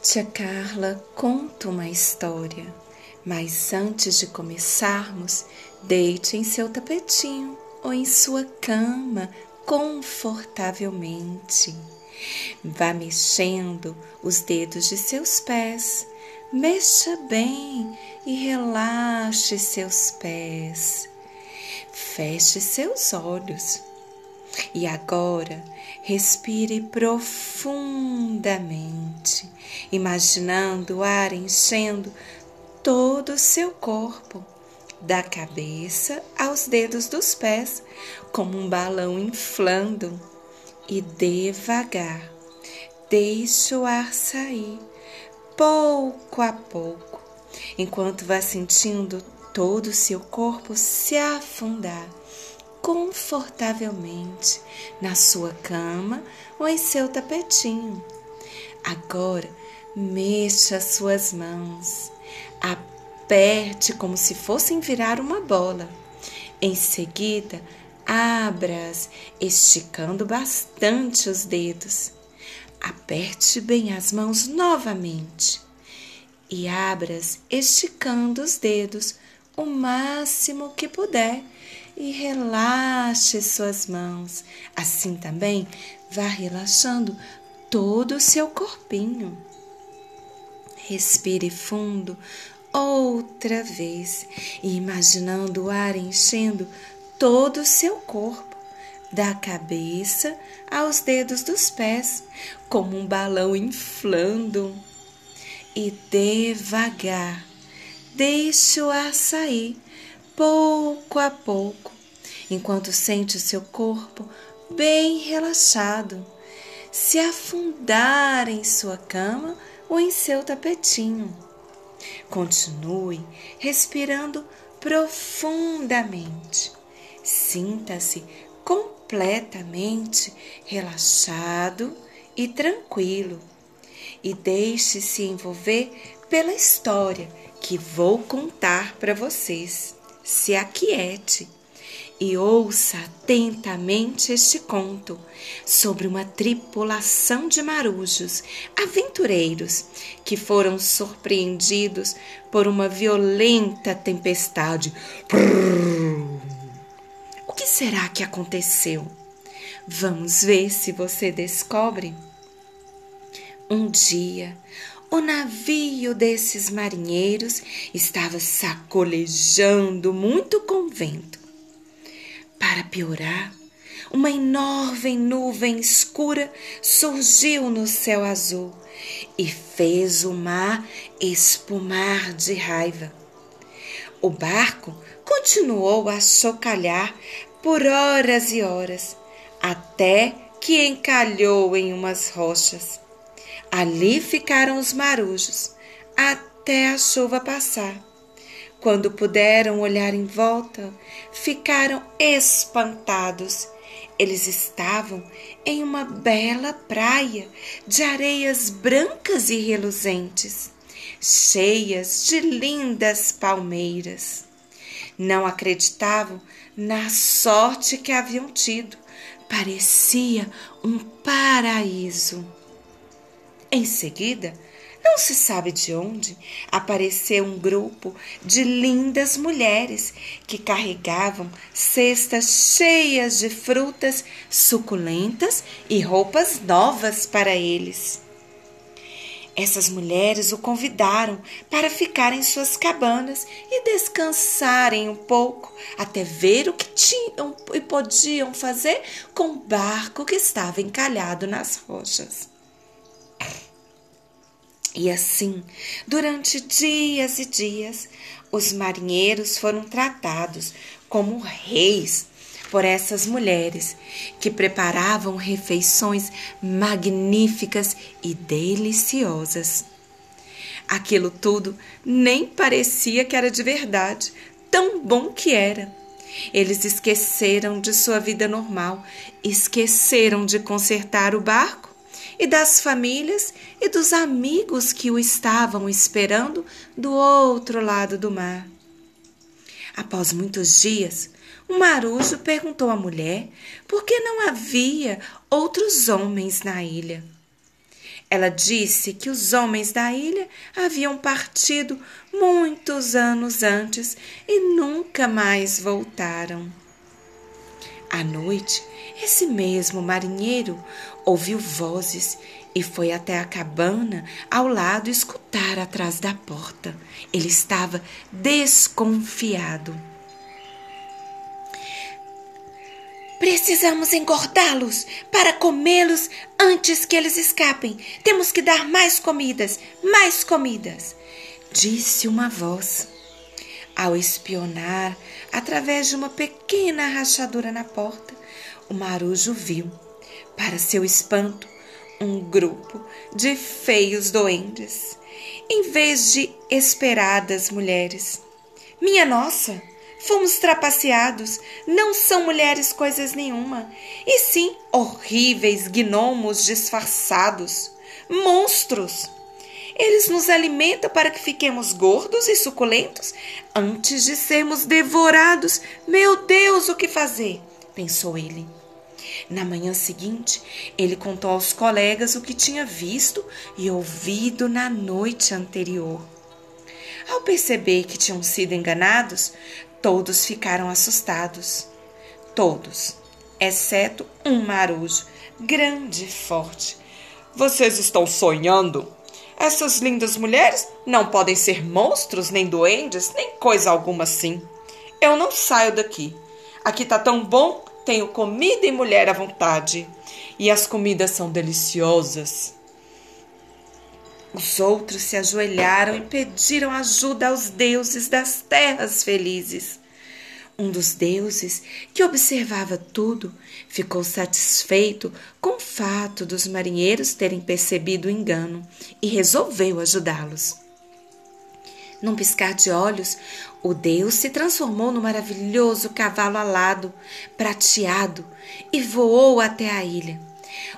Tia Carla conta uma história, mas antes de começarmos, deite em seu tapetinho ou em sua cama confortavelmente. Vá mexendo os dedos de seus pés, mexa bem e relaxe seus pés. Feche seus olhos. E agora, respire profundamente, imaginando o ar enchendo todo o seu corpo, da cabeça aos dedos dos pés, como um balão inflando. E devagar, deixe o ar sair, pouco a pouco, enquanto vá sentindo todo o seu corpo se afundar confortavelmente na sua cama ou em seu tapetinho. Agora, mexa suas mãos, aperte como se fossem virar uma bola. Em seguida, abra-as, esticando bastante os dedos. Aperte bem as mãos novamente e abra-as, esticando os dedos o máximo que puder e relaxe suas mãos. Assim também vá relaxando todo o seu corpinho. Respire fundo outra vez imaginando o ar enchendo todo o seu corpo, da cabeça aos dedos dos pés, como um balão inflando. E devagar, deixe o ar sair pouco a pouco, enquanto sente o seu corpo bem relaxado, se afundar em sua cama ou em seu tapetinho. Continue respirando profundamente. Sinta-se completamente relaxado e tranquilo e deixe-se envolver pela história que vou contar para vocês se aquiete e ouça atentamente este conto sobre uma tripulação de marujos aventureiros que foram surpreendidos por uma violenta tempestade. O que será que aconteceu? Vamos ver se você descobre. Um dia, o navio desses marinheiros estava sacolejando muito com vento. Para piorar, uma enorme nuvem escura surgiu no céu azul e fez o mar espumar de raiva. O barco continuou a chocalhar por horas e horas, até que encalhou em umas rochas. Ali ficaram os marujos até a chuva passar. Quando puderam olhar em volta, ficaram espantados. Eles estavam em uma bela praia de areias brancas e reluzentes, cheias de lindas palmeiras. Não acreditavam na sorte que haviam tido. Parecia um paraíso. Em seguida, não se sabe de onde, apareceu um grupo de lindas mulheres que carregavam cestas cheias de frutas suculentas e roupas novas para eles. Essas mulheres o convidaram para ficar em suas cabanas e descansarem um pouco, até ver o que tinham e podiam fazer com o barco que estava encalhado nas rochas. E assim, durante dias e dias, os marinheiros foram tratados como reis por essas mulheres que preparavam refeições magníficas e deliciosas. Aquilo tudo nem parecia que era de verdade, tão bom que era. Eles esqueceram de sua vida normal, esqueceram de consertar o barco e das famílias e dos amigos que o estavam esperando do outro lado do mar. Após muitos dias, o marujo perguntou à mulher por que não havia outros homens na ilha. Ela disse que os homens da ilha haviam partido muitos anos antes e nunca mais voltaram. À noite, esse mesmo marinheiro ouviu vozes e foi até a cabana ao lado escutar atrás da porta. Ele estava desconfiado. Precisamos engordá-los para comê-los antes que eles escapem. Temos que dar mais comidas, mais comidas, disse uma voz. Ao espionar através de uma pequena rachadura na porta, o marujo viu, para seu espanto, um grupo de feios doentes, em vez de esperadas mulheres. Minha nossa! Fomos trapaceados. Não são mulheres coisas nenhuma, e sim horríveis gnomos disfarçados, monstros. Eles nos alimentam para que fiquemos gordos e suculentos antes de sermos devorados. Meu Deus, o que fazer? pensou ele. Na manhã seguinte, ele contou aos colegas o que tinha visto e ouvido na noite anterior. Ao perceber que tinham sido enganados, Todos ficaram assustados. Todos, exceto um marujo, grande e forte. Vocês estão sonhando? Essas lindas mulheres não podem ser monstros, nem duendes, nem coisa alguma assim. Eu não saio daqui. Aqui tá tão bom, tenho comida e mulher à vontade. E as comidas são deliciosas. Os outros se ajoelharam e pediram ajuda aos deuses das terras felizes. Um dos deuses, que observava tudo, ficou satisfeito com o fato dos marinheiros terem percebido o engano e resolveu ajudá-los. Num piscar de olhos, o deus se transformou no maravilhoso cavalo alado, prateado, e voou até a ilha.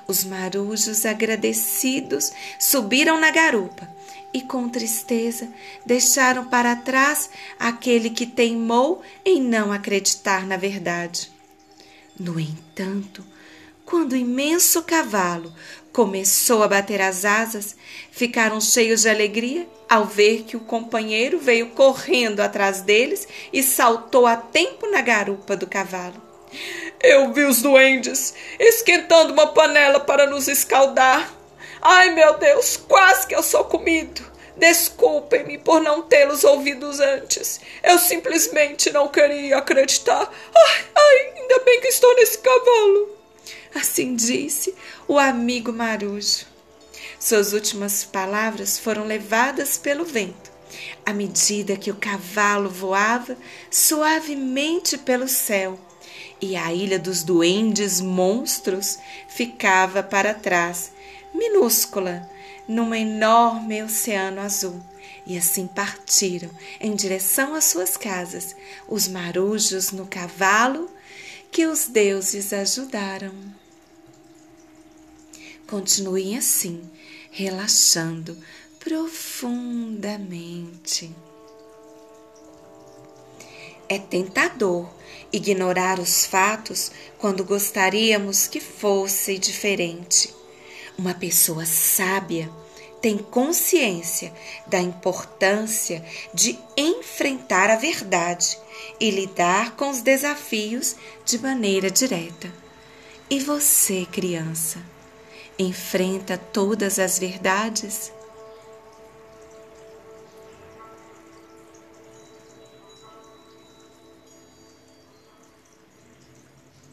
Os marujos agradecidos subiram na garupa e, com tristeza, deixaram para trás aquele que teimou em não acreditar na verdade. No entanto, quando o imenso cavalo começou a bater as asas, ficaram cheios de alegria ao ver que o companheiro veio correndo atrás deles e saltou a tempo na garupa do cavalo. Eu vi os duendes esquentando uma panela para nos escaldar. Ai, meu Deus, quase que eu sou comido. Desculpem-me por não tê-los ouvidos antes. Eu simplesmente não queria acreditar. Ai, ai, ainda bem que estou nesse cavalo. Assim disse o amigo Marujo. Suas últimas palavras foram levadas pelo vento, à medida que o cavalo voava suavemente pelo céu e a ilha dos duendes monstros ficava para trás, minúscula, num enorme oceano azul. E assim partiram em direção às suas casas, os marujos no cavalo que os deuses ajudaram. Continuem assim, relaxando profundamente. É tentador ignorar os fatos quando gostaríamos que fosse diferente. Uma pessoa sábia tem consciência da importância de enfrentar a verdade e lidar com os desafios de maneira direta. E você, criança, enfrenta todas as verdades?